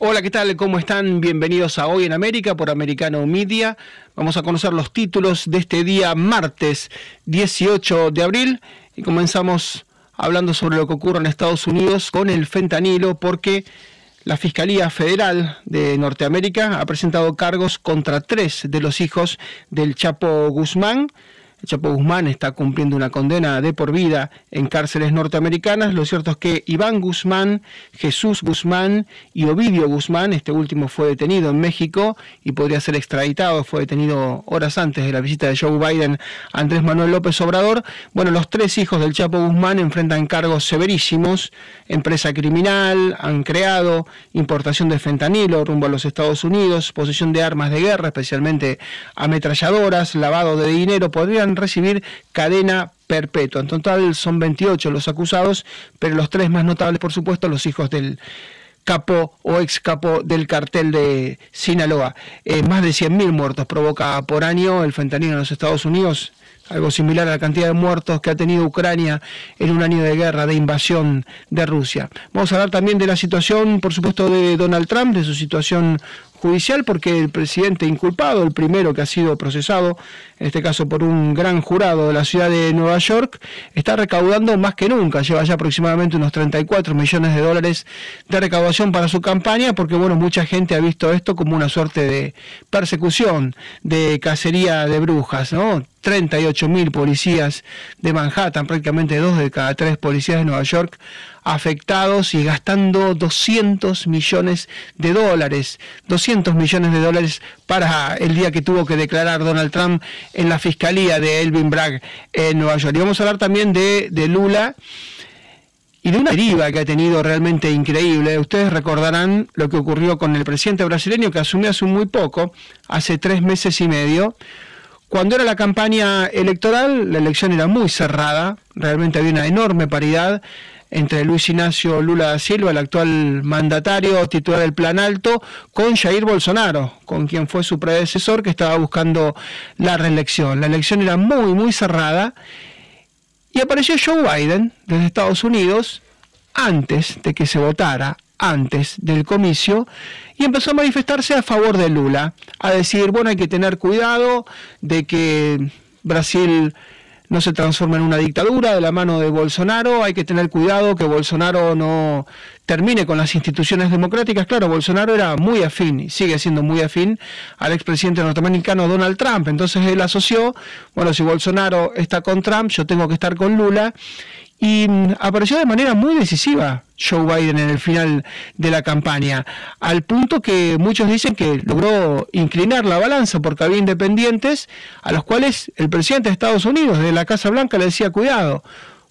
Hola, ¿qué tal? ¿Cómo están? Bienvenidos a Hoy en América por Americano Media. Vamos a conocer los títulos de este día martes 18 de abril y comenzamos hablando sobre lo que ocurre en Estados Unidos con el fentanilo porque la Fiscalía Federal de Norteamérica ha presentado cargos contra tres de los hijos del Chapo Guzmán Chapo Guzmán está cumpliendo una condena de por vida en cárceles norteamericanas. Lo cierto es que Iván Guzmán, Jesús Guzmán y Ovidio Guzmán, este último fue detenido en México y podría ser extraditado, fue detenido horas antes de la visita de Joe Biden a Andrés Manuel López Obrador. Bueno, los tres hijos del Chapo Guzmán enfrentan cargos severísimos, empresa criminal, han creado importación de fentanilo rumbo a los Estados Unidos, posesión de armas de guerra, especialmente ametralladoras, lavado de dinero, podrían recibir cadena perpetua. En total son 28 los acusados, pero los tres más notables, por supuesto, los hijos del capo o ex capo del cartel de Sinaloa. Eh, más de 100.000 muertos provoca por año el fentanilo en los Estados Unidos, algo similar a la cantidad de muertos que ha tenido Ucrania en un año de guerra, de invasión de Rusia. Vamos a hablar también de la situación, por supuesto, de Donald Trump, de su situación judicial porque el presidente inculpado, el primero que ha sido procesado, en este caso por un gran jurado de la ciudad de Nueva York, está recaudando más que nunca, lleva ya aproximadamente unos 34 millones de dólares de recaudación para su campaña, porque bueno, mucha gente ha visto esto como una suerte de persecución, de cacería de brujas, ¿no? 38 mil policías de Manhattan, prácticamente dos de cada tres policías de Nueva York afectados y gastando 200 millones de dólares, 200 millones de dólares para el día que tuvo que declarar Donald Trump en la fiscalía de Elvin Bragg en Nueva York. Y vamos a hablar también de, de Lula y de una deriva que ha tenido realmente increíble. Ustedes recordarán lo que ocurrió con el presidente brasileño que asumió hace muy poco, hace tres meses y medio, cuando era la campaña electoral, la elección era muy cerrada, realmente había una enorme paridad entre Luis Ignacio Lula da Silva, el actual mandatario titular del Plan Alto, con Jair Bolsonaro, con quien fue su predecesor que estaba buscando la reelección. La elección era muy, muy cerrada y apareció Joe Biden desde Estados Unidos antes de que se votara, antes del comicio, y empezó a manifestarse a favor de Lula, a decir, bueno, hay que tener cuidado de que Brasil no se transforma en una dictadura de la mano de Bolsonaro, hay que tener cuidado que Bolsonaro no termine con las instituciones democráticas. Claro, Bolsonaro era muy afín y sigue siendo muy afín al expresidente norteamericano Donald Trump, entonces él asoció, bueno, si Bolsonaro está con Trump, yo tengo que estar con Lula y mm, apareció de manera muy decisiva Joe Biden en el final de la campaña, al punto que muchos dicen que logró inclinar la balanza porque había independientes a los cuales el presidente de Estados Unidos de la Casa Blanca le decía cuidado,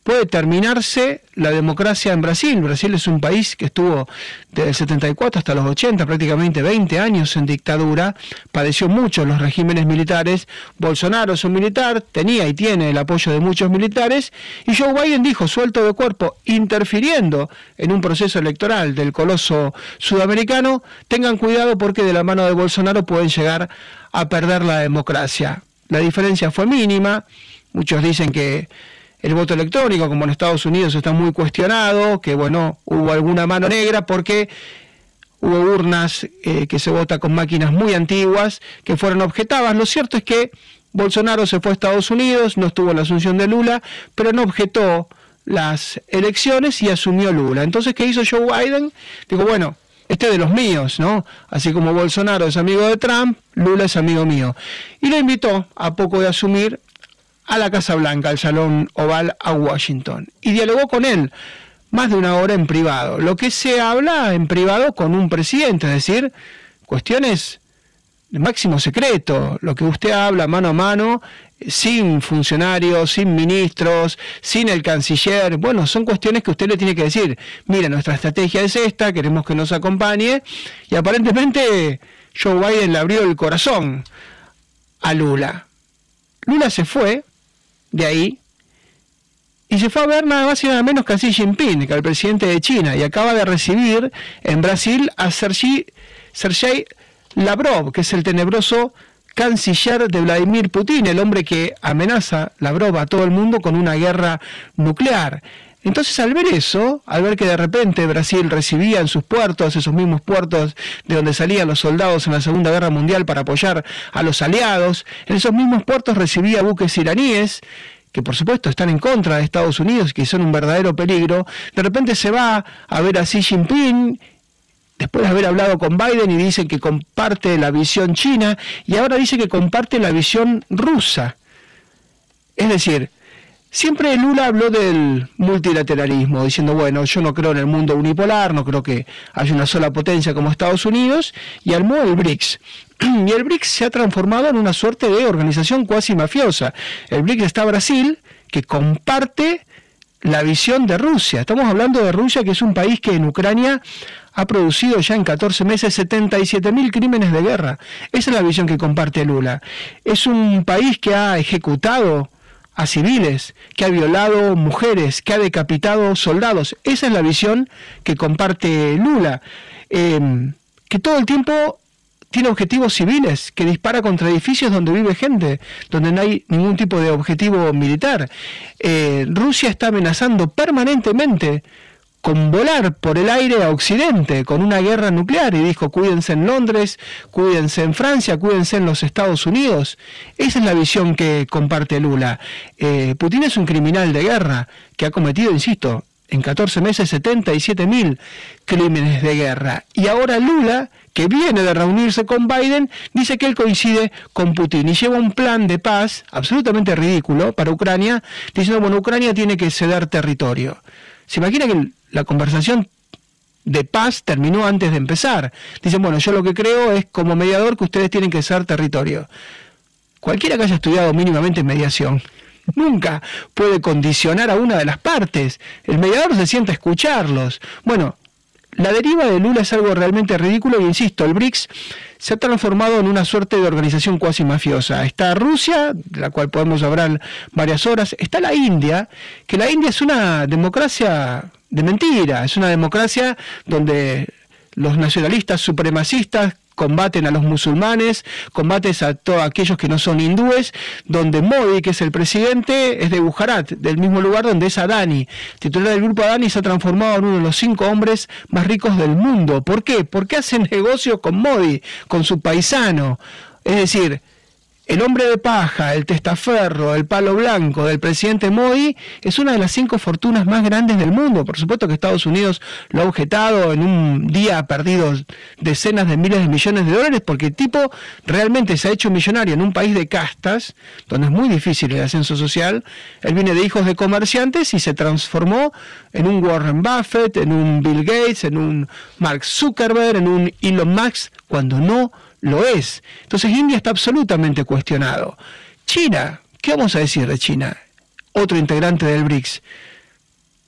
puede terminarse la democracia en Brasil. Brasil es un país que estuvo desde el 74 hasta los 80, prácticamente 20 años en dictadura, padeció mucho los regímenes militares. Bolsonaro es un militar, tenía y tiene el apoyo de muchos militares, y Joe Biden dijo, suelto de cuerpo, interfiriendo en un proceso electoral del coloso sudamericano, tengan cuidado porque de la mano de Bolsonaro pueden llegar a perder la democracia. La diferencia fue mínima, muchos dicen que el voto electrónico, como en Estados Unidos está muy cuestionado, que bueno, hubo alguna mano negra porque hubo urnas eh, que se vota con máquinas muy antiguas que fueron objetadas. Lo cierto es que Bolsonaro se fue a Estados Unidos, no estuvo la asunción de Lula, pero no objetó las elecciones y asumió Lula. Entonces, ¿qué hizo Joe Biden? Digo, bueno, este de los míos, ¿no? Así como Bolsonaro es amigo de Trump, Lula es amigo mío. Y lo invitó a poco de asumir a la Casa Blanca, al Salón Oval a Washington, y dialogó con él más de una hora en privado. Lo que se habla en privado con un presidente, es decir, cuestiones de máximo secreto, lo que usted habla mano a mano, sin funcionarios, sin ministros, sin el canciller, bueno, son cuestiones que usted le tiene que decir, mira, nuestra estrategia es esta, queremos que nos acompañe, y aparentemente Joe Biden le abrió el corazón a Lula. Lula se fue, de ahí y se fue a ver nada más y nada menos que a Xi Jinping, que al presidente de China, y acaba de recibir en Brasil a Sergei, Sergei Lavrov, que es el tenebroso canciller de Vladimir Putin, el hombre que amenaza Lavrov a todo el mundo con una guerra nuclear. Entonces al ver eso, al ver que de repente Brasil recibía en sus puertos, esos mismos puertos de donde salían los soldados en la Segunda Guerra Mundial para apoyar a los aliados, en esos mismos puertos recibía buques iraníes, que por supuesto están en contra de Estados Unidos, que son un verdadero peligro, de repente se va a ver a Xi Jinping después de haber hablado con Biden y dice que comparte la visión china y ahora dice que comparte la visión rusa. Es decir, siempre Lula habló del multilateralismo, diciendo, bueno, yo no creo en el mundo unipolar, no creo que haya una sola potencia como Estados Unidos, y armó el BRICS. Y el BRICS se ha transformado en una suerte de organización cuasi mafiosa. El BRICS está Brasil, que comparte la visión de Rusia. Estamos hablando de Rusia, que es un país que en Ucrania ha producido ya en 14 meses 77.000 crímenes de guerra. Esa es la visión que comparte Lula. Es un país que ha ejecutado a civiles, que ha violado mujeres, que ha decapitado soldados. Esa es la visión que comparte Lula. Em, que todo el tiempo tiene objetivos civiles, que dispara contra edificios donde vive gente, donde no hay ningún tipo de objetivo militar. Eh, Rusia está amenazando permanentemente con volar por el aire a Occidente, con una guerra nuclear, y dijo, cuídense en Londres, cuídense en Francia, cuídense en los Estados Unidos. Esa es la visión que comparte Lula. Eh, Putin es un criminal de guerra que ha cometido, insisto, en 14 meses 77 mil crímenes de guerra. Y ahora Lula, que viene de reunirse con Biden, dice que él coincide con Putin y lleva un plan de paz absolutamente ridículo para Ucrania, diciendo, bueno, Ucrania tiene que ceder territorio. ¿Se imagina que la conversación de paz terminó antes de empezar? Dicen, bueno, yo lo que creo es como mediador que ustedes tienen que ser territorio. Cualquiera que haya estudiado mínimamente mediación nunca puede condicionar a una de las partes. El mediador se sienta a escucharlos. Bueno, la deriva de Lula es algo realmente ridículo y insisto, el BRICS se ha transformado en una suerte de organización cuasi mafiosa. Está Rusia, de la cual podemos hablar varias horas, está la India, que la India es una democracia de mentira, es una democracia donde los nacionalistas supremacistas combaten a los musulmanes, combates a todos aquellos que no son hindúes, donde Modi, que es el presidente, es de Gujarat, del mismo lugar donde es Adani. Titular del grupo Adani se ha transformado en uno de los cinco hombres más ricos del mundo. ¿Por qué? Porque hacen negocio con Modi, con su paisano. Es decir, el hombre de paja, el testaferro, el palo blanco del presidente Modi es una de las cinco fortunas más grandes del mundo. Por supuesto que Estados Unidos lo ha objetado, en un día ha perdido decenas de miles de millones de dólares porque el tipo realmente se ha hecho millonario en un país de castas, donde es muy difícil el ascenso social. Él viene de hijos de comerciantes y se transformó en un Warren Buffett, en un Bill Gates, en un Mark Zuckerberg, en un Elon Musk, cuando no lo es. Entonces India está absolutamente cuestionado. China, ¿qué vamos a decir de China? Otro integrante del BRICS.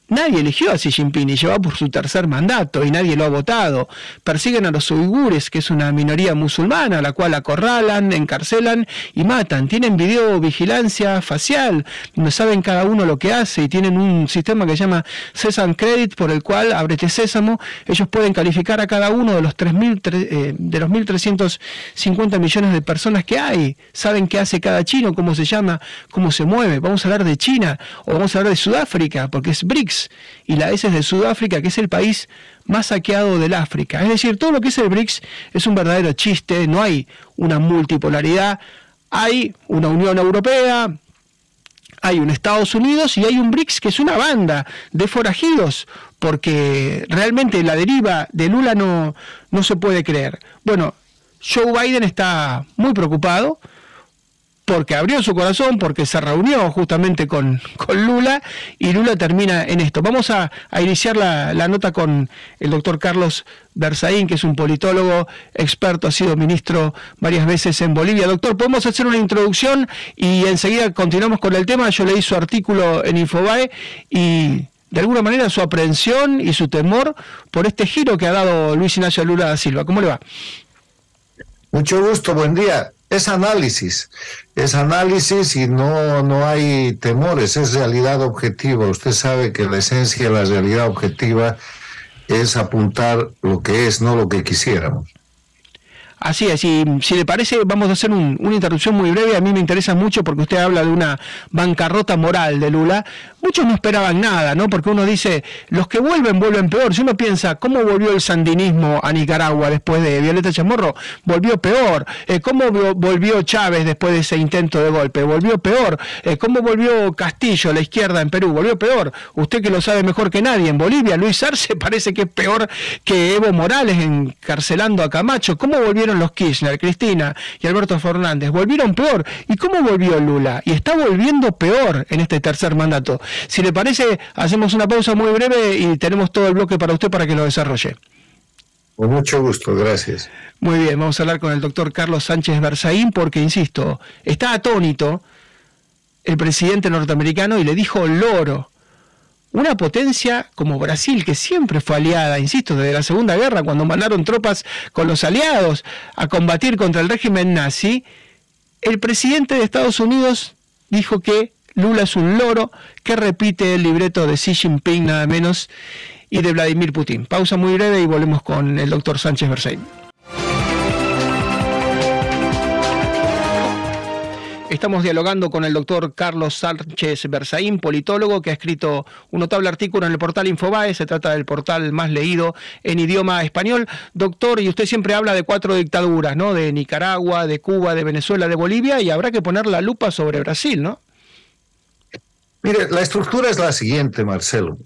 Nadie eligió a Xi Jinping y lleva por su tercer mandato y nadie lo ha votado. Persiguen a los uigures, que es una minoría musulmana, la cual acorralan, encarcelan y matan. Tienen videovigilancia facial, donde saben cada uno lo que hace y tienen un sistema que se llama Sesam Credit, por el cual, abrete sésamo, ellos pueden calificar a cada uno de los 3.000, eh, de los 1.350 millones de personas que hay. Saben qué hace cada chino, cómo se llama, cómo se mueve. Vamos a hablar de China o vamos a hablar de Sudáfrica, porque es BRICS y la S es de Sudáfrica, que es el país más saqueado del África. Es decir, todo lo que es el BRICS es un verdadero chiste, no hay una multipolaridad, hay una Unión Europea, hay un Estados Unidos y hay un BRICS que es una banda de forajidos, porque realmente la deriva de Lula no, no se puede creer. Bueno, Joe Biden está muy preocupado, porque abrió su corazón, porque se reunió justamente con, con Lula y Lula termina en esto. Vamos a, iniciar la, nota con el doctor Carlos Berzaín, que es un politólogo experto, ha sido ministro varias veces en Bolivia. Doctor, podemos hacer una introducción y enseguida continuamos con el tema. Yo leí su artículo en Infobae y de alguna manera su aprehensión y su temor por este giro que ha dado Luis Ignacio Lula da Silva. ¿Cómo le va? Mucho gusto, buen día es análisis, es análisis y no, no hay temores, es realidad objetiva. Usted sabe que la esencia de la realidad objetiva es apuntar lo que es, no lo que quisiéramos. Así es, y si le parece, vamos a hacer una interrupción muy breve. A mí me interesa mucho porque usted habla de una bancarrota moral de Lula. Muchos no esperaban nada, ¿no? Porque uno dice, los que vuelven, vuelven peor. Si uno piensa, ¿cómo volvió el sandinismo a Nicaragua después de Violeta Chamorro? Volvió peor. Eh, ¿Cómo volvió Chávez después de ese intento de golpe? Volvió peor. Eh, ¿Cómo volvió Castillo, la izquierda en Perú? Volvió peor. Usted que lo sabe mejor que nadie. En Bolivia, Luis Arce parece que es peor que Evo Morales encarcelando a Camacho. ¿Cómo volvieron los Kirchner, Cristina y Alberto Fernández? Volvieron peor. ¿Y cómo volvió Lula? Y está volviendo peor en este tercer mandato. Si le parece, hacemos una pausa muy breve y tenemos todo el bloque para usted para que lo desarrolle. Con mucho gusto, gracias. Muy bien, vamos a hablar con el doctor Carlos Sánchez Berzaín porque, insisto, está atónito el presidente norteamericano y le dijo loro. Una potencia como Brasil, que siempre fue aliada, insisto, desde la Segunda Guerra, cuando mandaron tropas con los aliados a combatir contra el régimen nazi, el presidente de Estados Unidos dijo que Lula es un loro que repite el libreto de Xi Jinping nada menos y de Vladimir Putin. Pausa muy breve y volvemos con el doctor Sánchez Bersein. Estamos dialogando con el doctor Carlos Sánchez Berzaín, politólogo, que ha escrito un notable artículo en el portal Infobae. Se trata del portal más leído en idioma español. Doctor, y usted siempre habla de cuatro dictaduras, ¿no? De Nicaragua, de Cuba, de Venezuela, de Bolivia, y habrá que poner la lupa sobre Brasil, ¿no? Mire, la estructura es la siguiente, Marcelo.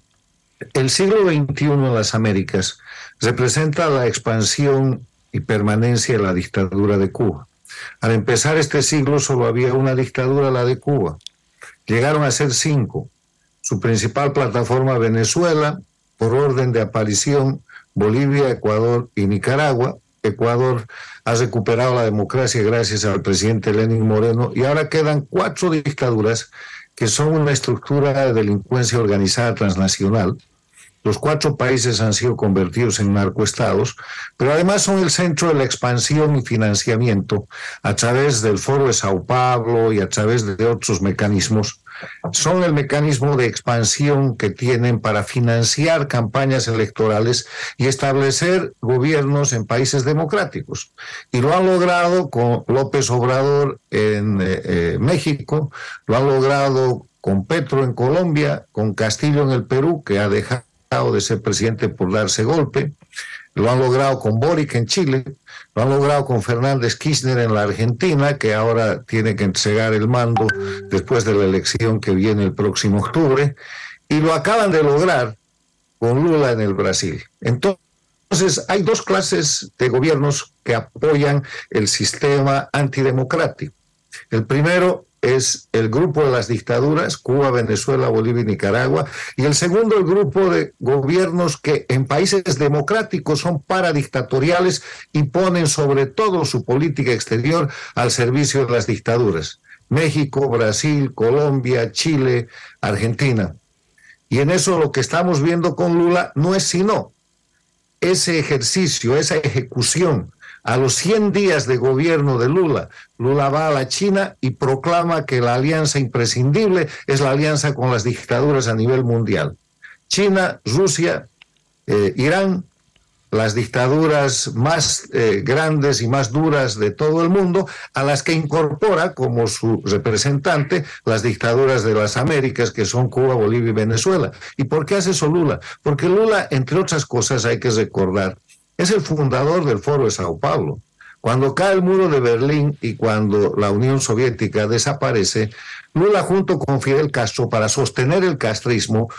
El siglo XXI en las Américas representa la expansión y permanencia de la dictadura de Cuba. Al empezar este siglo solo había una dictadura, la de Cuba. Llegaron a ser cinco. Su principal plataforma Venezuela, por orden de aparición Bolivia, Ecuador y Nicaragua. Ecuador ha recuperado la democracia gracias al presidente Lenin Moreno y ahora quedan cuatro dictaduras que son una estructura de delincuencia organizada transnacional los cuatro países han sido convertidos en narcoestados, pero además son el centro de la expansión y financiamiento a través del Foro de Sao Paulo y a través de otros mecanismos. Son el mecanismo de expansión que tienen para financiar campañas electorales y establecer gobiernos en países democráticos. Y lo han logrado con López Obrador en eh, eh, México, lo han logrado con Petro en Colombia, con Castillo en el Perú, que ha dejado de ser presidente por darse golpe, lo han logrado con Boric en Chile, lo han logrado con Fernández Kirchner en la Argentina, que ahora tiene que entregar el mando después de la elección que viene el próximo octubre, y lo acaban de lograr con Lula en el Brasil. Entonces, hay dos clases de gobiernos que apoyan el sistema antidemocrático. El primero es el grupo de las dictaduras, Cuba, Venezuela, Bolivia y Nicaragua, y el segundo el grupo de gobiernos que en países democráticos son paradictatoriales y ponen sobre todo su política exterior al servicio de las dictaduras. México, Brasil, Colombia, Chile, Argentina. Y en eso lo que estamos viendo con Lula no es sino ese ejercicio, esa ejecución a los 100 días de gobierno de Lula, Lula va a la China y proclama que la alianza imprescindible es la alianza con las dictaduras a nivel mundial. China, Rusia, eh, Irán, las dictaduras más eh, grandes y más duras de todo el mundo, a las que incorpora como su representante las dictaduras de las Américas, que son Cuba, Bolivia y Venezuela. ¿Y por qué hace eso Lula? Porque Lula, entre otras cosas, hay que recordar, es el fundador del Foro de Sao Paulo. Cuando cae el muro de Berlín y cuando la Unión Soviética desaparece, Lula junto con Fidel Castro, para sostener el castrismo,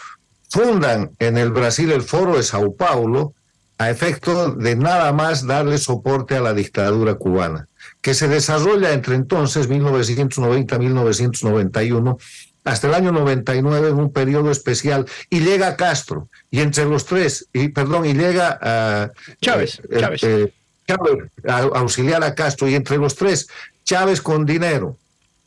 fundan en el Brasil el Foro de Sao Paulo a efecto de nada más darle soporte a la dictadura cubana, que se desarrolla entre entonces, 1990-1991, hasta el año 99 en un periodo especial. Y llega Castro. Y entre los tres y perdón y llega a Chávez, eh, Chávez. Eh, a, auxiliar a Castro. Y entre los tres Chávez con dinero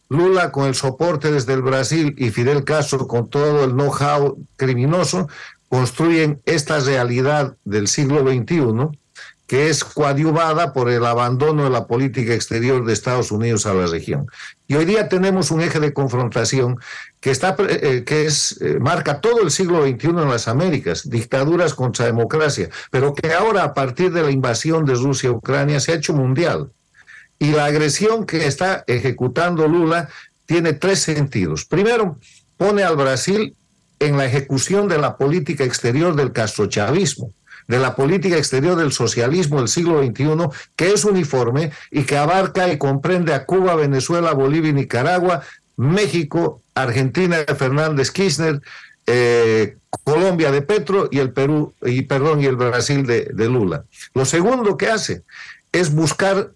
Lula con el soporte desde el Brasil y Fidel Castro con todo el know-how criminoso construyen esta realidad del siglo XXI que es coadyuvada por el abandono de la política exterior de Estados Unidos a la región. Y hoy día tenemos un eje de confrontación que, está, eh, que es, eh, marca todo el siglo XXI en las Américas, dictaduras contra democracia, pero que ahora a partir de la invasión de Rusia a Ucrania se ha hecho mundial. Y la agresión que está ejecutando Lula tiene tres sentidos. Primero, pone al Brasil en la ejecución de la política exterior del castrochavismo de la política exterior del socialismo del siglo XXI, que es uniforme y que abarca y comprende a Cuba, Venezuela, Bolivia y Nicaragua, México, Argentina de Fernández Kirchner, eh, Colombia de Petro y el Perú y perdón y el Brasil de, de Lula. Lo segundo que hace es buscar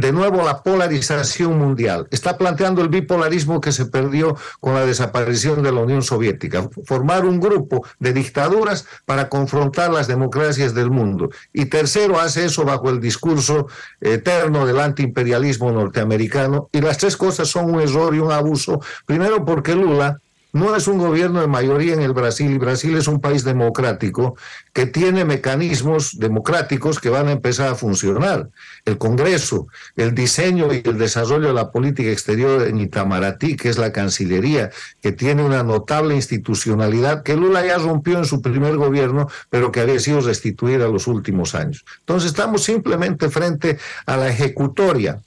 de nuevo la polarización mundial. Está planteando el bipolarismo que se perdió con la desaparición de la Unión Soviética. Formar un grupo de dictaduras para confrontar las democracias del mundo. Y tercero, hace eso bajo el discurso eterno del antiimperialismo norteamericano. Y las tres cosas son un error y un abuso. Primero porque Lula no es un gobierno de mayoría en el Brasil y Brasil es un país democrático que tiene mecanismos democráticos que van a empezar a funcionar. El Congreso, el diseño y el desarrollo de la política exterior en Itamaraty, que es la Cancillería, que tiene una notable institucionalidad que Lula ya rompió en su primer gobierno, pero que había sido restituida en los últimos años. Entonces estamos simplemente frente a la ejecutoria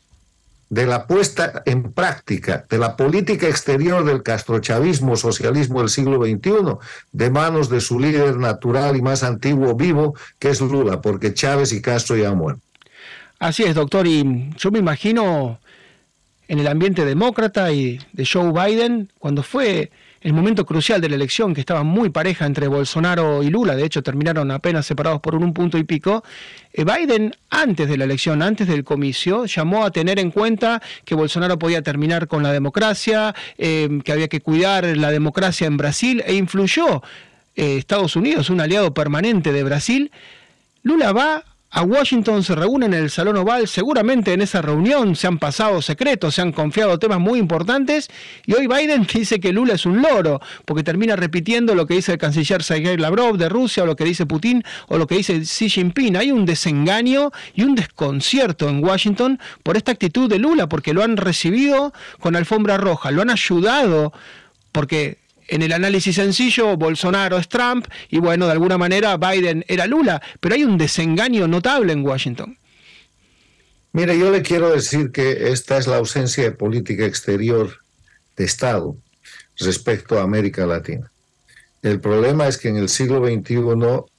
de la puesta en práctica de la política exterior del castrochavismo socialismo del siglo XXI de manos de su líder natural y más antiguo vivo, que es Lula, porque Chávez y Castro ya han muerto. Así es, doctor, y yo me imagino en el ambiente demócrata y de Joe Biden, cuando fue el momento crucial de la elección, que estaba muy pareja entre Bolsonaro y Lula, de hecho terminaron apenas separados por un punto y pico, eh, Biden antes de la elección, antes del comicio, llamó a tener en cuenta que Bolsonaro podía terminar con la democracia, eh, que había que cuidar la democracia en Brasil e influyó eh, Estados Unidos, un aliado permanente de Brasil. Lula va a Washington, se reúnen en el Salón Oval, seguramente en esa reunión se han pasado secretos, se han confiado temas muy importantes y hoy Biden dice que Lula es un loro, porque termina repitiendo lo que dice el canciller Sergei Lavrov de Rusia o lo que dice Putin o lo que dice Xi Jinping. Hay un desengaño y un desconcierto en Washington por esta actitud de Lula, porque lo han recibido con alfombra roja, lo han ayudado porque en el análisis sencillo, Bolsonaro es Trump y bueno, de alguna manera Biden era Lula, pero hay un desengaño notable en Washington. Mire, yo le quiero decir que esta es la ausencia de política exterior de Estado respecto a América Latina. El problema es que en el siglo XXI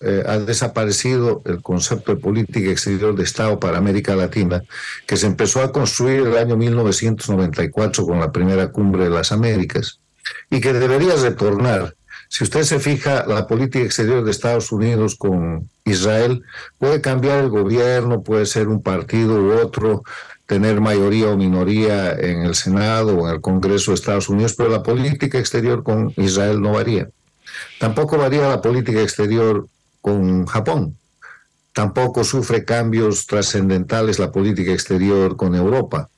eh, ha desaparecido el concepto de política exterior de Estado para América Latina, que se empezó a construir el año 1994 con la primera cumbre de las Américas y que debería retornar. Si usted se fija, la política exterior de Estados Unidos con Israel puede cambiar el gobierno, puede ser un partido u otro, tener mayoría o minoría en el Senado o en el Congreso de Estados Unidos, pero la política exterior con Israel no varía. Tampoco varía la política exterior con Japón. Tampoco sufre cambios trascendentales la política exterior con Europa.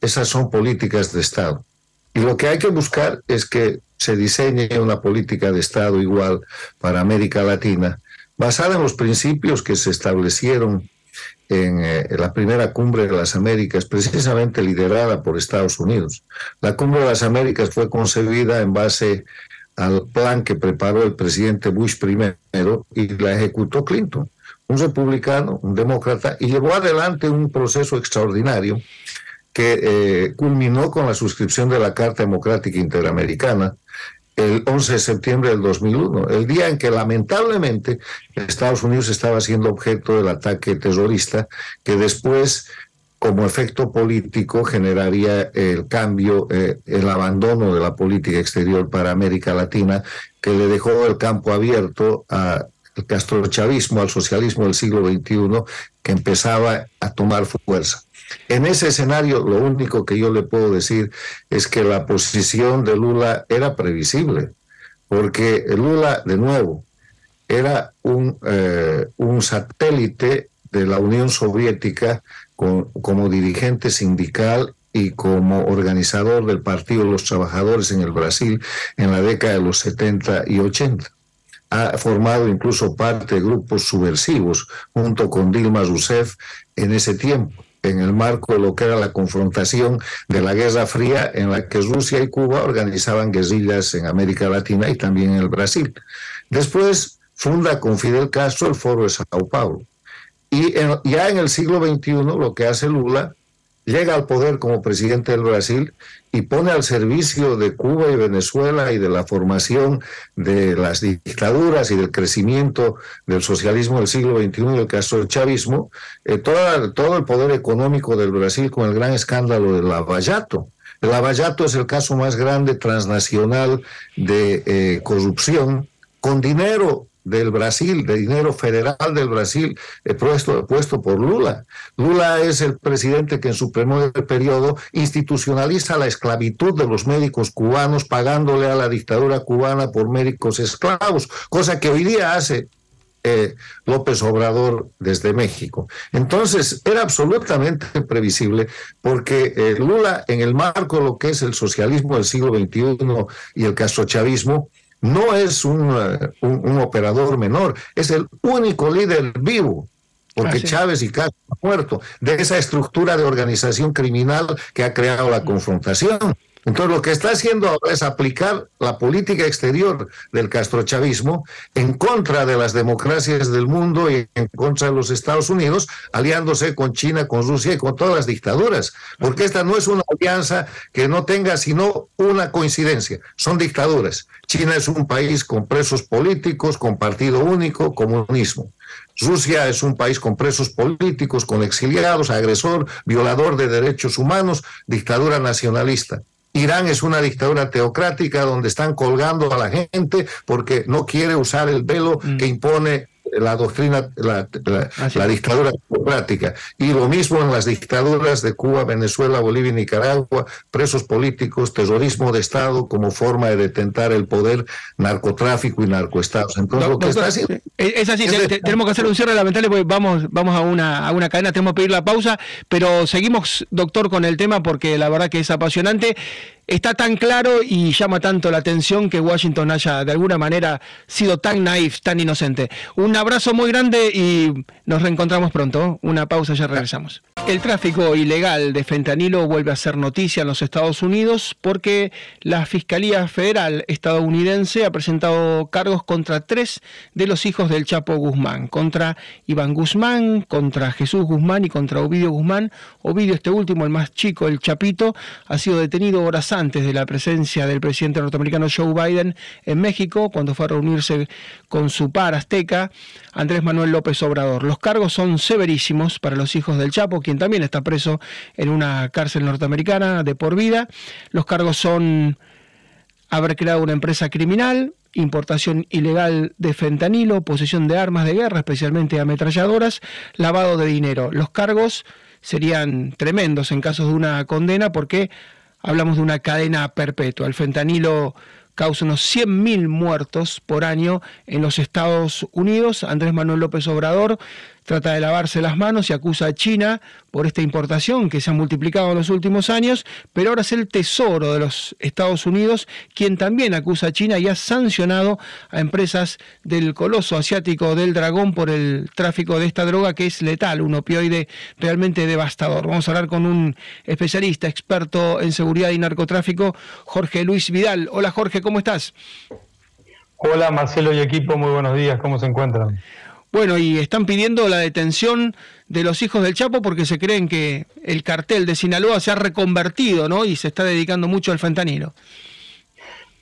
Esas son políticas de Estado. Y lo que hay que buscar es que se diseñe una política de Estado igual para América Latina, basada en los principios que se establecieron en, eh, la primera cumbre de las Américas, precisamente liderada por Estados Unidos. La cumbre de las Américas fue concebida en base al plan que preparó el presidente Bush primero y la ejecutó Clinton, un republicano, un demócrata, y llevó adelante un proceso extraordinario que eh, culminó con la suscripción de la Carta Democrática Interamericana el 11 de septiembre del 2001, el día en que lamentablemente Estados Unidos estaba siendo objeto del ataque terrorista que después como efecto político generaría el cambio, eh, el abandono de la política exterior para América Latina, que le dejó el campo abierto al castrochavismo, al socialismo del siglo XXI, que empezaba a tomar fuerza. En ese escenario, lo único que yo le puedo decir es que la posición de Lula era previsible, porque Lula, de nuevo, era un, eh, un satélite de la Unión Soviética como dirigente sindical y como organizador del Partido de los Trabajadores en el Brasil en la década de los 70 y 80. ha formado incluso parte de grupos subversivos junto con Dilma Rousseff en ese tiempo en el marco de lo que era la confrontación de la Guerra Fría en la que Rusia y Cuba organizaban guerrillas en América Latina y también en el Brasil. Después funda con Fidel Castro el Foro de Sao Paulo. Y ya en el siglo XXI lo que hace Lula llega al poder como presidente del Brasil y pone al servicio de Cuba y Venezuela y de la formación de las dictaduras y del crecimiento del socialismo del siglo XXI y del chavismo, eh, todo, el poder económico del Brasil con el gran escándalo del Lavallato. El Lavallato es el caso más grande transnacional de eh, corrupción con dinero del Brasil, de dinero federal del Brasil eh, puesto, puesto por Lula. Lula es el presidente que en su primer periodo institucionaliza la esclavitud de los médicos cubanos pagándole a la dictadura cubana por médicos esclavos, cosa que hoy día hace eh, López Obrador desde México. Entonces, era absolutamente previsible porque eh, Lula, en el marco de lo que es el socialismo del siglo XXI y el castrochavismo, no es un, un, operador menor, es el único líder vivo porque Chávez y Castro han muerto, de esa estructura de organización criminal que ha creado la confrontación. Entonces, lo que está haciendo ahora es aplicar la política exterior del castrochavismo en contra de las democracias del mundo y en contra de los Estados Unidos, aliándose con China, con Rusia y con todas las dictaduras. Porque esta no es una alianza que no tenga sino una coincidencia, son dictaduras. China es un país con presos políticos, con partido único, comunismo. Rusia es un país con presos políticos, con exiliados, agresor, violador de derechos humanos, dictadura nacionalista. Irán es una dictadura teocrática donde están colgando a la gente porque no quiere usar el velo mm. que impone la doctrina, la, dictadura democrática. Y lo mismo en las dictaduras de Cuba, Venezuela, Bolivia y Nicaragua, presos políticos, terrorismo de Estado como forma de detentar el poder, narcotráfico y narcoestados. Entonces, lo que está haciendo... Es así, tenemos que hacer un cierre lamentable porque vamos, vamos a, una, a una cadena, tenemos que pedir la pausa, pero seguimos, doctor, con el tema porque la verdad que es apasionante está tan claro y llama tanto la atención que Washington haya de alguna manera sido tan naif, tan inocente. Un abrazo muy grande y nos reencontramos pronto. Una pausa, ya regresamos. El tráfico ilegal de fentanilo vuelve a ser noticia en los Estados Unidos porque la Fiscalía Federal estadounidense ha presentado cargos contra tres de los hijos del Chapo Guzmán, contra Iván Guzmán, contra Jesús Guzmán y contra Ovidio Guzmán. Ovidio, este último, el más chico, el Chapito, ha sido detenido horas antes de la presencia del presidente norteamericano Joe Biden en México, cuando fue a reunirse con su par azteca, Andrés Manuel López Obrador. Los cargos son severísimos para los hijos del Chapo, quien también está preso en una cárcel norteamericana de por vida. Los cargos son haber creado una empresa criminal, importación ilegal de fentanilo, posesión de armas de guerra, especialmente ametralladoras, lavado de dinero. Los cargos serían tremendos en caso de una condena porque hablamos de una cadena perpetua. El fentanilo causa unos 100.000 muertos por año en los Estados Unidos. Andrés Manuel López Obrador trata de lavarse las manos y acusa a China por esta importación que se ha multiplicado en los últimos años, pero ahora es el Tesoro de los Estados Unidos quien también acusa a China y ha sancionado a empresas del coloso asiático del dragón por el tráfico de esta droga que es letal, un opioide realmente devastador. Vamos a hablar con un especialista, experto en seguridad y narcotráfico, Jorge Luis Vidal. Hola Jorge, ¿cómo estás? Hola Marcelo y equipo, muy buenos días, ¿cómo se encuentran? Bueno, y están pidiendo la detención de los hijos del Chapo porque se creen que el cartel de Sinaloa se ha reconvertido, ¿no? Y se está dedicando mucho al fentanilo.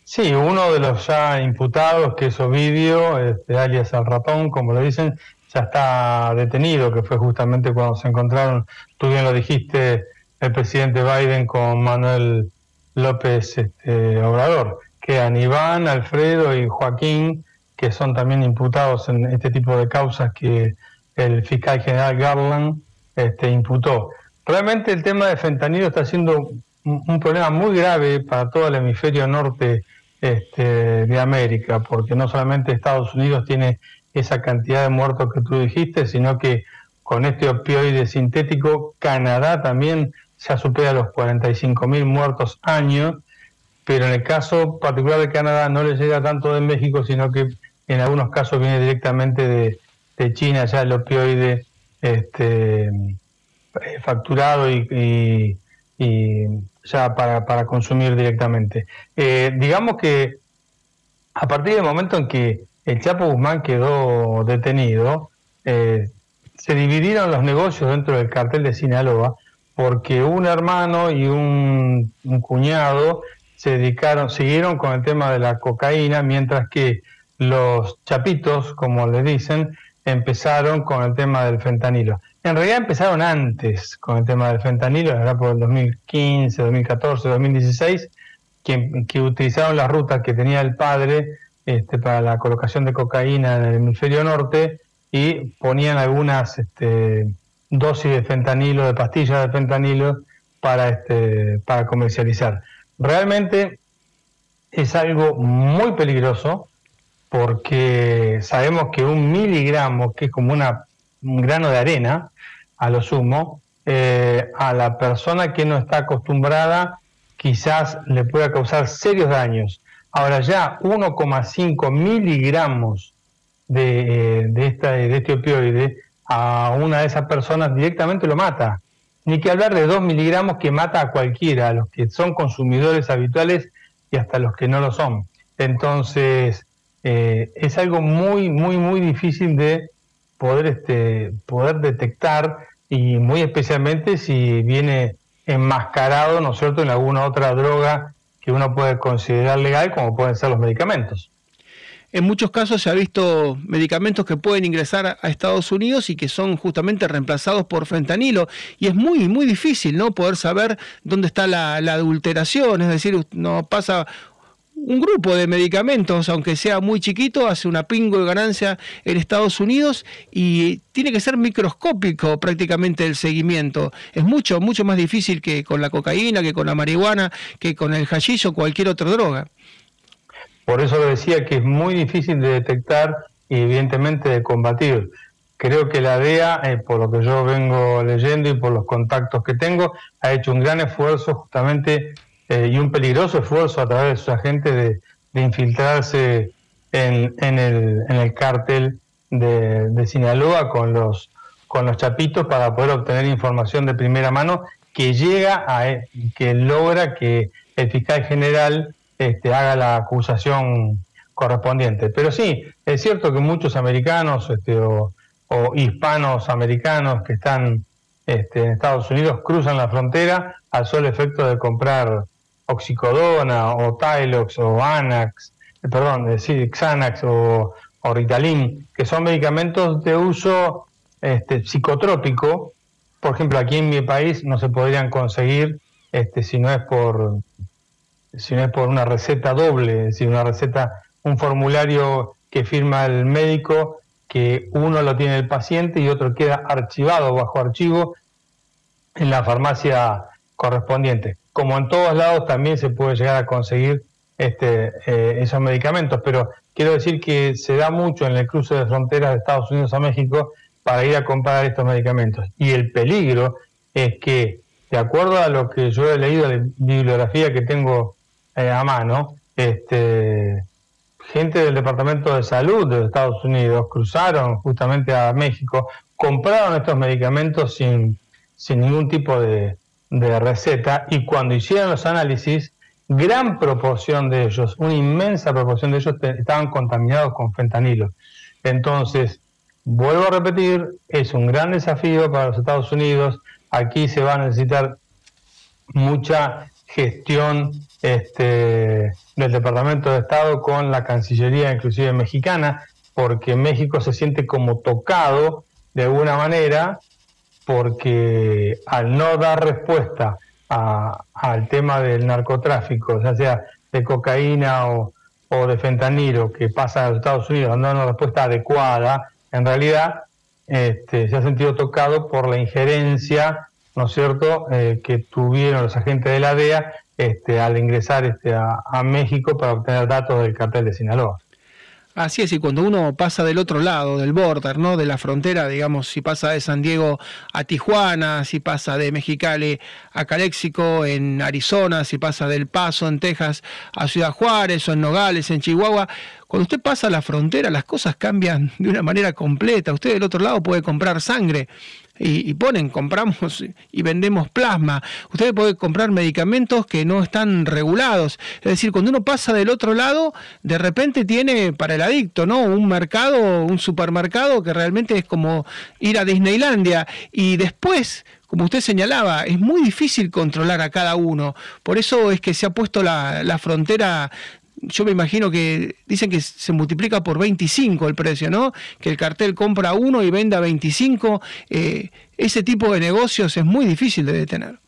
Sí, uno de los ya imputados, que es Ovidio, este, alias al ratón, como lo dicen, ya está detenido, que fue justamente cuando se encontraron, tú bien lo dijiste, el presidente Biden con Manuel López este, Obrador, que Iván, Alfredo y Joaquín que son también imputados en este tipo de causas que el fiscal general Garland este, imputó. Realmente el tema de fentanilo está siendo un, problema muy grave para todo el hemisferio norte este, de América, porque no solamente Estados Unidos tiene esa cantidad de muertos que tú dijiste, sino que con este opioide sintético, Canadá también ya supera los 45 mil muertos años, pero en el caso particular de Canadá no le llega tanto de México, sino que en algunos casos viene directamente de, China ya el opioide este, facturado y, ya para, consumir directamente. Eh, digamos que a partir del momento en que el Chapo Guzmán quedó detenido, eh, se dividieron los negocios dentro del cartel de Sinaloa porque un hermano y un, cuñado se dedicaron, siguieron con el tema de la cocaína, mientras que los chapitos, como le dicen, empezaron con el tema del fentanilo. En realidad empezaron antes con el tema del fentanilo, era por el 2015, 2014, 2016, que, que utilizaron la ruta que tenía el padre este, para la colocación de cocaína en el hemisferio norte y ponían algunas este, dosis de fentanilo, de pastillas de fentanilo para, este, para comercializar. Realmente es algo muy peligroso porque sabemos que un miligramo, que es como una, un grano de arena, a lo sumo, eh, a la persona que no está acostumbrada quizás le pueda causar serios daños. Ahora ya 1,5 miligramos de, eh, de, de este opioide a una de esas personas directamente lo mata. Ni que hablar de 2 miligramos que mata a cualquiera, a los que son consumidores habituales y hasta los que no lo son. Entonces, eh, es algo muy, muy, muy difícil de poder, este, poder detectar y muy especialmente si viene enmascarado, ¿no es cierto?, en alguna otra droga que uno puede considerar legal, como pueden ser los medicamentos. En muchos casos se ha visto medicamentos que pueden ingresar a Estados Unidos y que son justamente reemplazados por fentanilo. Y es muy, muy difícil, ¿no? Poder saber dónde está la, adulteración. Es decir, no pasa un grupo de medicamentos, aunque sea muy chiquito, hace una pingo de ganancia en Estados Unidos y tiene que ser microscópico prácticamente el seguimiento. Es mucho, mucho más difícil que con la cocaína, que con la marihuana, que con el hashish o cualquier otra droga. Por eso decía que es muy difícil de detectar y evidentemente de combatir. Creo que la DEA, eh, por lo que yo vengo leyendo y por los contactos que tengo, ha hecho un gran esfuerzo justamente eh, y un peligroso esfuerzo a través de sus agentes de, infiltrarse en, el, en el cártel de, Sinaloa con los, con los chapitos para poder obtener información de primera mano que llega a que logra que el fiscal general este, haga la acusación correspondiente. Pero sí, es cierto que muchos americanos este, o, hispanos americanos que están este, en Estados Unidos cruzan la frontera al solo efecto de comprar oxicodona o Tylox o Anax, eh, perdón, decir eh, Xanax o, Ritalin, que son medicamentos de uso este, psicotrópico. Por ejemplo, aquí en mi país no se podrían conseguir este, si no es por si no es por una receta doble, es decir, una receta, un formulario que firma el médico, que uno lo tiene el paciente y otro queda archivado bajo archivo en la farmacia correspondiente como en todos lados también se puede llegar a conseguir este, eh, esos medicamentos, pero quiero decir que se da mucho en el cruce de fronteras de Estados Unidos a México para ir a comprar estos medicamentos. Y el peligro es que, de acuerdo a lo que yo he leído de bibliografía que tengo eh, a mano, este, gente del Departamento de Salud de Estados Unidos cruzaron justamente a México, compraron estos medicamentos sin, sin ningún tipo de, de receta y cuando hicieron los análisis, gran proporción de ellos, una inmensa proporción de ellos estaban contaminados con fentanilo. Entonces, vuelvo a repetir, es un gran desafío para los Estados Unidos. Aquí se va a necesitar mucha gestión este, del Departamento de Estado con la Cancillería, inclusive mexicana, porque México se siente como tocado de alguna manera porque al no dar respuesta al tema del narcotráfico, ya sea de cocaína o, de fentanilo que pasa a los Estados Unidos, no una respuesta adecuada, en realidad este, se ha sentido tocado por la injerencia, ¿no es cierto?, eh, que tuvieron los agentes de la DEA este, al ingresar este, a México para obtener datos del cartel de Sinaloa. Así es, y cuando uno pasa del otro lado, del border, ¿no? De la frontera, digamos, si pasa de San Diego a Tijuana, si pasa de Mexicali a Calexico en Arizona, si pasa del Paso en Texas a Ciudad Juárez o en Nogales en Chihuahua, cuando usted pasa la frontera las cosas cambian de una manera completa. Usted del otro lado puede comprar sangre y, ponen, compramos y vendemos plasma. Usted puede comprar medicamentos que no están regulados. Es decir, cuando uno pasa del otro lado, de repente tiene para el adicto, ¿no? Un mercado, un supermercado que realmente es como ir a Disneylandia. Y después, como usted señalaba, es muy difícil controlar a cada uno. Por eso es que se ha puesto la, la frontera yo me imagino que dicen que se multiplica por 25 el precio, ¿no? Que el cartel compra uno y venda 25. Eh, ese tipo de negocios es muy difícil de detener.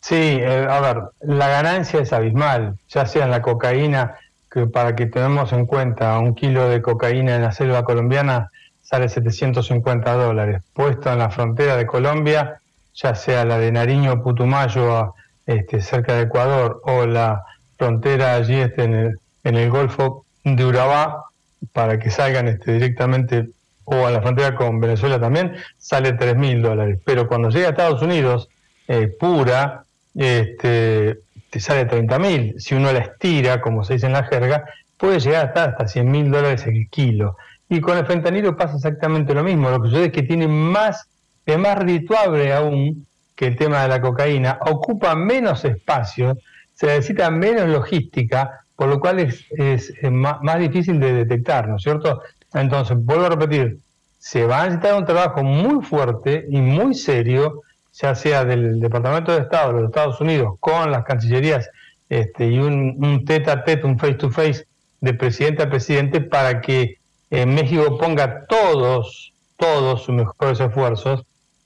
Sí, eh, a ver, la ganancia es abismal, ya sea en la cocaína, que para que tenemos en cuenta, un kilo de cocaína en la selva colombiana sale 750 dólares. Puesto en la frontera de Colombia, ya sea la de Nariño, Putumayo, este, cerca de Ecuador, o la frontera allí este, en, el, en el Golfo de Urabá para que salgan este, directamente o a la frontera con Venezuela también, sale 3 mil dólares. Pero cuando llega a Estados Unidos, eh, pura, este, te sale 30 mil. Si uno la estira, como se dice en la jerga, puede llegar hasta, hasta 100 mil dólares el kilo. Y con el fentanilo pasa exactamente lo mismo. Lo que sucede es que tiene más, es más rituable aún que el tema de la cocaína, ocupa menos espacio se necesita menos logística, por lo cual es, es, más, difícil de detectar, ¿no es cierto? Entonces, vuelvo a repetir, se va a necesitar un trabajo muy fuerte y muy serio, ya sea del Departamento de Estado de los Estados Unidos con las cancillerías este, y un, un tete a tete, un face to face de presidente a presidente para que en México ponga todos, todos sus mejores esfuerzos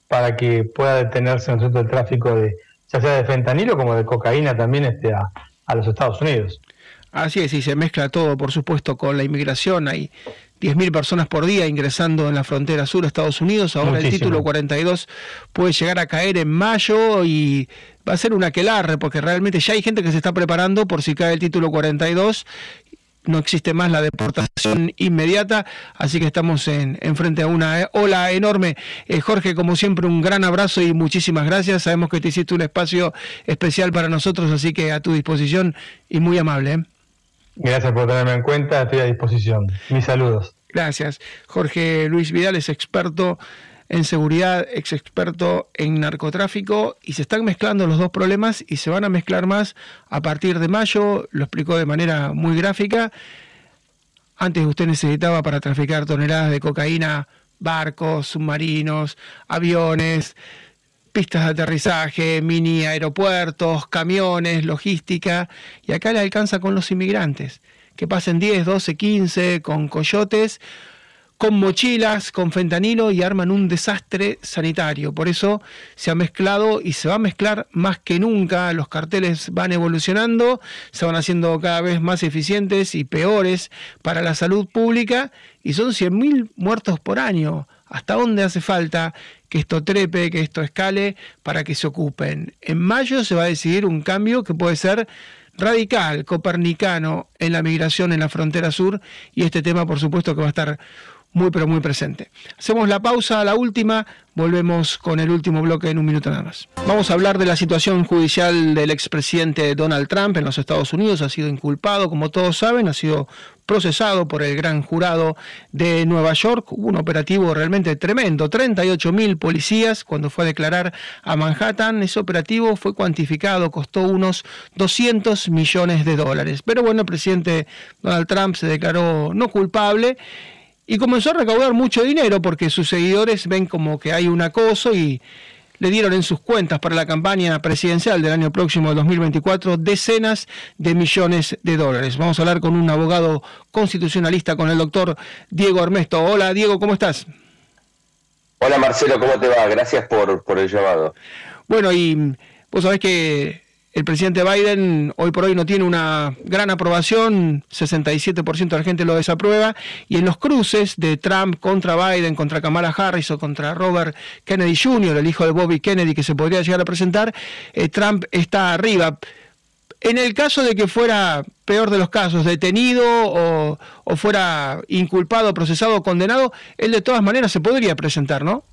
para que pueda detenerse ¿no el tráfico de, ya sea de fentanilo como de cocaína también este, a, los Estados Unidos. Así es, y se mezcla todo, por supuesto, con la inmigración. Hay 10.000 personas por día ingresando en la frontera sur de Estados Unidos. Ahora el título 42 puede llegar a caer en mayo y va a ser un aquelarre, porque realmente ya hay gente que se está preparando por si cae el título 42 no existe más la deportación inmediata, así que estamos en, frente a una ola enorme. Eh, Jorge, como siempre, un gran abrazo y muchísimas gracias. Sabemos que te hiciste un espacio especial para nosotros, así que a tu disposición y muy amable. ¿eh? Gracias por tenerme en cuenta, estoy a disposición. Mis saludos. Gracias. Jorge Luis Vidal es experto en seguridad, ex experto en narcotráfico, y se están mezclando los dos problemas y se van a mezclar más a partir de mayo, lo explicó de manera muy gráfica. Antes usted necesitaba para traficar toneladas de cocaína barcos, submarinos, aviones, pistas de aterrizaje, mini aeropuertos, camiones, logística, y acá le alcanza con los inmigrantes, que pasen 10, 12, 15 con coyotes con mochilas, con fentanilo y arman un desastre sanitario. Por eso se ha mezclado y se va a mezclar más que nunca. Los carteles van evolucionando, se van haciendo cada vez más eficientes y peores para la salud pública y son 100.000 muertos por año. ¿Hasta dónde hace falta que esto trepe, que esto escale para que se ocupen? En mayo se va a decidir un cambio que puede ser radical, copernicano en la migración en la frontera sur y este tema por supuesto que va a estar muy pero muy presente. Hacemos la pausa, la última, volvemos con el último bloque en un minuto nada más. Vamos a hablar de la situación judicial del expresidente Donald Trump en los Estados Unidos. Ha sido inculpado, como todos saben, ha sido procesado por el gran jurado de Nueva York. Hubo un operativo realmente tremendo, 38 mil policías cuando fue a declarar a Manhattan. Ese operativo fue cuantificado, costó unos 200 millones de dólares. Pero bueno, el presidente Donald Trump se declaró no culpable y comenzó a recaudar mucho dinero porque sus seguidores ven como que hay un acoso y le dieron en sus cuentas para la campaña presidencial del año próximo, de 2024, decenas de millones de dólares. Vamos a hablar con un abogado constitucionalista, con el doctor Diego Armesto. Hola Diego, ¿cómo estás? Hola Marcelo, ¿cómo te va? Gracias por, por el llamado. Bueno, y vos sabés que el presidente Biden hoy por hoy no tiene una gran aprobación, 67% de la gente lo desaprueba, y en los cruces de Trump contra Biden, contra Kamala Harris o contra Robert Kennedy Jr., el hijo de Bobby Kennedy que se podría llegar a presentar, eh, Trump está arriba. En el caso de que fuera, peor de los casos, detenido o, o fuera inculpado, procesado o condenado, él de todas maneras se podría presentar, ¿no?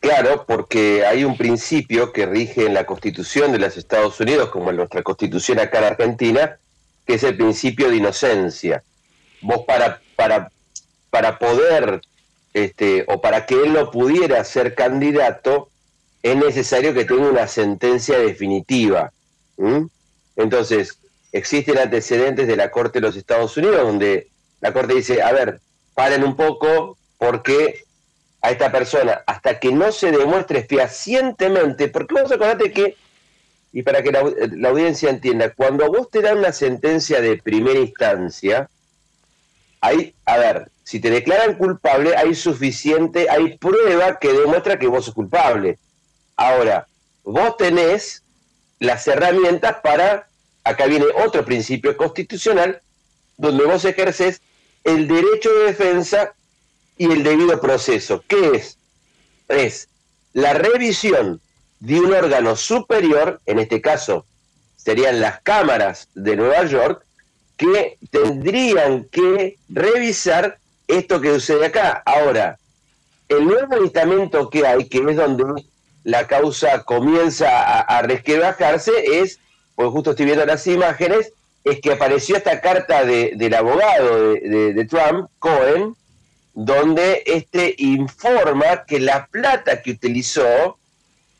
Claro, porque hay un principio que rige en la Constitución de los Estados Unidos, como en nuestra Constitución acá en Argentina, que es el principio de inocencia. Vos para, para, para poder, este, o para que él no pudiera ser candidato, es necesario que tenga una sentencia definitiva. Entonces, existen antecedentes de la Corte de los Estados Unidos donde la Corte dice, a ver, paren un poco porque a esta persona hasta que no se demuestre fehacientemente, porque vamos a acordarte que, y para que la, audiencia entienda, cuando vos te dan una sentencia de primera instancia, hay, a ver, si te declaran culpable, hay suficiente, hay prueba que demuestra que vos sos culpable. Ahora, vos tenés las herramientas para, acá viene otro principio constitucional, donde vos ejerces el derecho de defensa y el debido proceso. ¿Qué es? Es la revisión de un órgano superior, en este caso serían las cámaras de Nueva York, que tendrían que revisar esto que sucede acá. Ahora, el nuevo estamento que hay, que es donde la causa comienza a, a resquebrajarse, es, pues justo estoy viendo las imágenes, es que apareció esta carta de, del abogado de, de Trump, Cohen, donde este informa que la plata que utilizó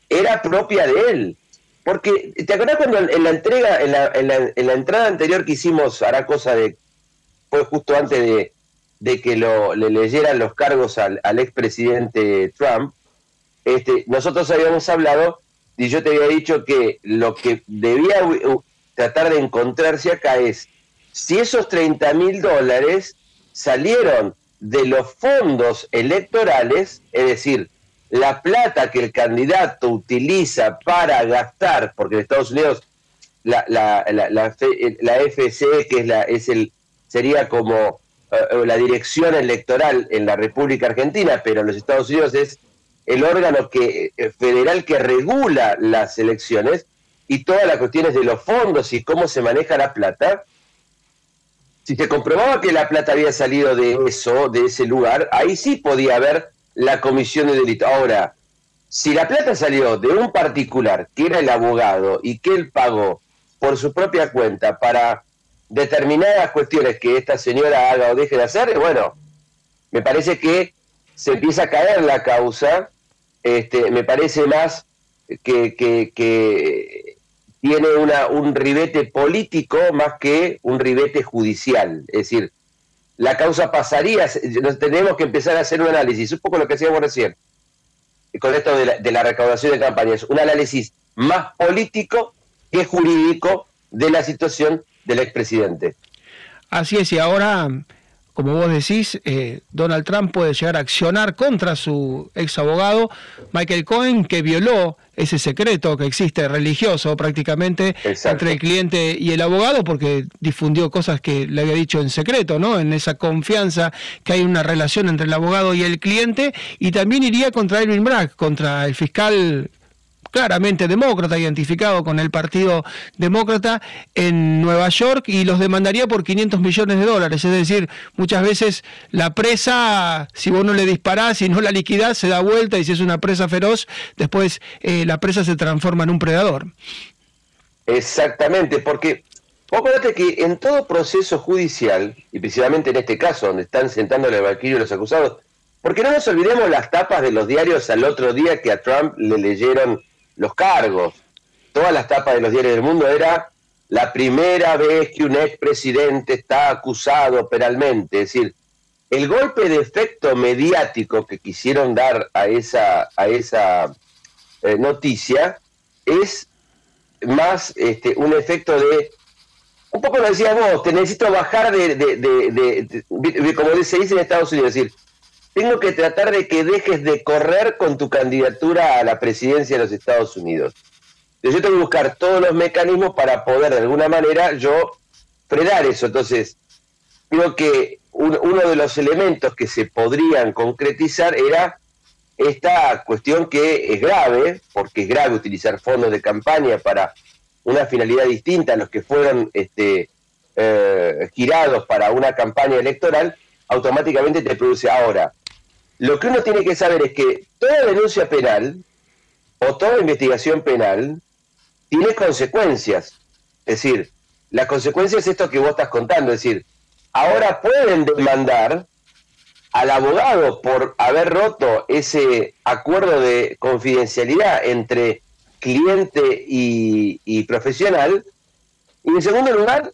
era propia de él. Porque, ¿te acuerdas cuando en la entrega, en la, en la, entrada anterior que hicimos, hará cosa de, fue justo antes de, de que lo, le leyeran los cargos al, al expresidente Trump, este, nosotros habíamos hablado y yo te había dicho que lo que debía tratar de encontrarse acá es si esos 30 mil dólares salieron de los fondos electorales, es decir, la plata que el candidato utiliza para gastar, porque en Estados Unidos la, la, la, la, FCE, que es, la, es el, sería como uh, la dirección electoral en la República Argentina, pero en los Estados Unidos es el órgano que, eh, federal que regula las elecciones y todas las cuestiones de los fondos y cómo se maneja la plata, si se comprobaba que la plata había salido de eso, de ese lugar, ahí sí podía haber la comisión de delito. Ahora, si la plata salió de un particular, que era el abogado, y que él pagó por su propia cuenta para determinadas cuestiones que esta señora haga o deje de hacer, bueno, me parece que se empieza a caer la causa, este, me parece más que, que, que tiene un ribete político más que un ribete judicial. Es decir, la causa pasaría, tenemos que empezar a hacer un análisis, un poco lo que hacíamos recién, con esto de la, de la recaudación de campañas, un análisis más político que jurídico de la situación del expresidente. Así es, y ahora como vos decís, eh, Donald Trump puede llegar a accionar contra su ex abogado, Michael Cohen, que violó ese secreto que existe religioso prácticamente entre el cliente y el abogado, porque difundió cosas que le había dicho en secreto, ¿no? En esa confianza que hay una relación entre el abogado y el cliente, y también iría contra Elvin Bragg, contra el fiscal claramente demócrata, identificado con el Partido Demócrata en Nueva York y los demandaría por 500 millones de dólares. Es decir, muchas veces la presa, si vos no le disparás y no la liquidás, se da vuelta y si es una presa feroz, después eh, la presa se transforma en un predador. Exactamente, porque vos que en todo proceso judicial, y principalmente en este caso, donde están sentando el banquillo los acusados, porque no nos olvidemos las tapas de los diarios al otro día que a Trump le leyeron los cargos. Todas las tapas de los diarios del mundo era la primera vez que un expresidente está acusado penalmente. Es decir, el golpe de efecto mediático que quisieron dar a esa, a esa eh, noticia es más este, un efecto de, un poco lo decías vos, te necesito bajar de, de, de, como se dice en Estados Unidos, es decir, tengo que tratar de que dejes de correr con tu candidatura a la presidencia de los Estados Unidos. Yo tengo que buscar todos los mecanismos para poder de alguna manera yo frenar eso. Entonces, creo que uno de los elementos que se podrían concretizar era esta cuestión que es grave, porque es grave utilizar fondos de campaña para una finalidad distinta a los que fueron este, eh, girados para una campaña electoral, automáticamente te produce. Ahora, lo que uno tiene que saber es que toda denuncia penal o toda investigación penal tiene consecuencias. Es decir, la consecuencia es esto que vos estás contando. Es decir, ahora pueden demandar al abogado por haber roto ese acuerdo de confidencialidad entre cliente y, profesional. Y en segundo lugar,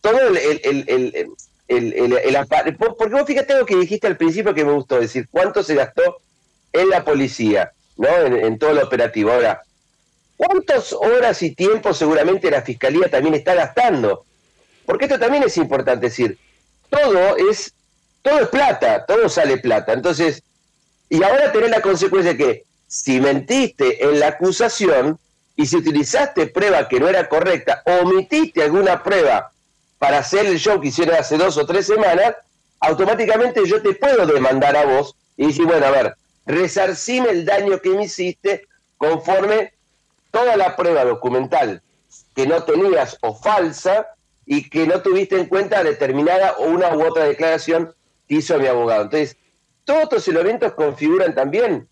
todo el, porque vos fíjate lo que dijiste al principio que me gustó, decir, cuánto se gastó en la policía, ¿no? En, todo el operativo. Ahora, ¿cuántas horas y tiempo seguramente la fiscalía también está gastando? Porque esto también es importante decir, todo es, todo es plata, todo sale plata. Entonces, y ahora tenés la consecuencia que si mentiste en la acusación y si utilizaste prueba que no era correcta, omitiste alguna prueba para hacer el show que hicieron hace dos o tres semanas, automáticamente yo te puedo demandar a vos y decir, bueno, a ver, resarcime el daño que me hiciste conforme toda la prueba documental que no tenías o falsa y que no tuviste en cuenta determinada o una u otra declaración que hizo mi abogado. Entonces, todos estos elementos configuran también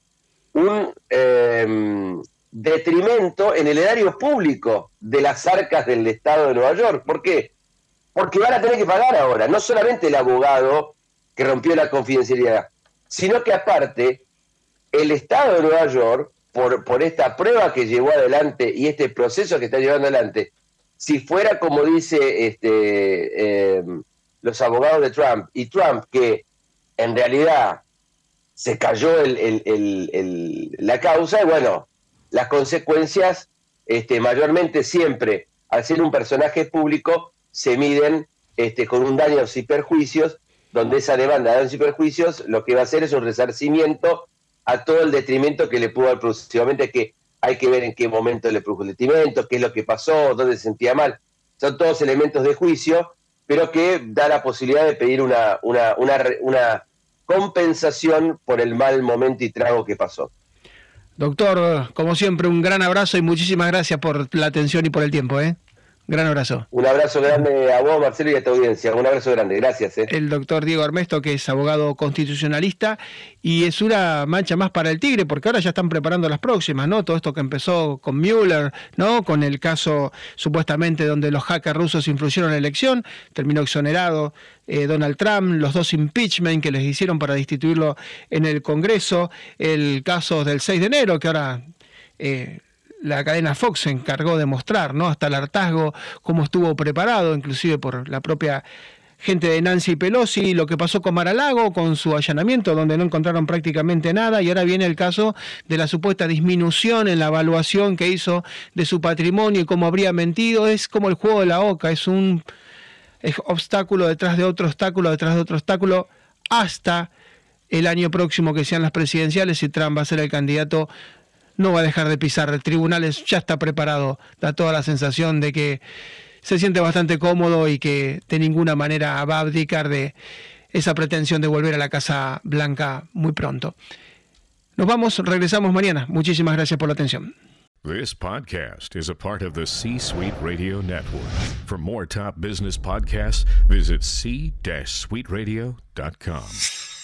un em, detrimento en el erario público de las arcas del Estado de Nueva York. ¿Por qué? Porque van a tener que pagar ahora, no solamente el abogado que rompió la confidencialidad, sino que aparte el Estado de Nueva York, por, por esta prueba que llevó adelante y este proceso que está llevando adelante, si fuera como dice este, em, los abogados de Trump y Trump, que en realidad se cayó la causa y bueno, las consecuencias este, mayormente siempre, al ser un personaje público, se miden este, con un daño y perjuicios, donde esa demanda de daños y perjuicios lo que va a hacer es un resarcimiento a todo el detrimento que le pudo haber producido. que hay que ver en qué momento le produjo el detrimento, qué es lo que pasó, dónde se sentía mal. Son todos elementos de juicio, pero que da la posibilidad de pedir una, una, una, una compensación por el mal momento y trago que pasó. Doctor, como siempre, un gran abrazo y muchísimas gracias por la atención y por el tiempo. ¿eh? Gran abrazo. Un abrazo grande a vos, Marcelo, y a tu audiencia. Un abrazo grande. Gracias. Eh. El doctor Diego Armesto, que es abogado constitucionalista, y es una mancha más para el Tigre, porque ahora ya están preparando las próximas, ¿no? Todo esto que empezó con Mueller, ¿no? Con el caso supuestamente donde los hackers rusos influyeron en la elección, terminó exonerado eh, Donald Trump, los dos impeachment que les hicieron para destituirlo en el Congreso, el caso del 6 de enero, que ahora... Eh, la cadena Fox se encargó de mostrar, ¿no? Hasta el hartazgo, cómo estuvo preparado, inclusive por la propia gente de Nancy Pelosi, lo que pasó con Maralago, con su allanamiento, donde no encontraron prácticamente nada, y ahora viene el caso de la supuesta disminución en la evaluación que hizo de su patrimonio y cómo habría mentido. Es como el juego de la oca, es un obstáculo detrás de otro obstáculo, detrás de otro obstáculo, hasta el año próximo que sean las presidenciales y Trump va a ser el candidato no va a dejar de pisar tribunales, ya está preparado, da toda la sensación de que se siente bastante cómodo y que de ninguna manera va a abdicar de esa pretensión de volver a la Casa Blanca muy pronto. Nos vamos, regresamos mañana. Muchísimas gracias por la atención. This podcast is a part of the C-Suite Radio Network. For more top business podcasts, visit c-suiteradio.com.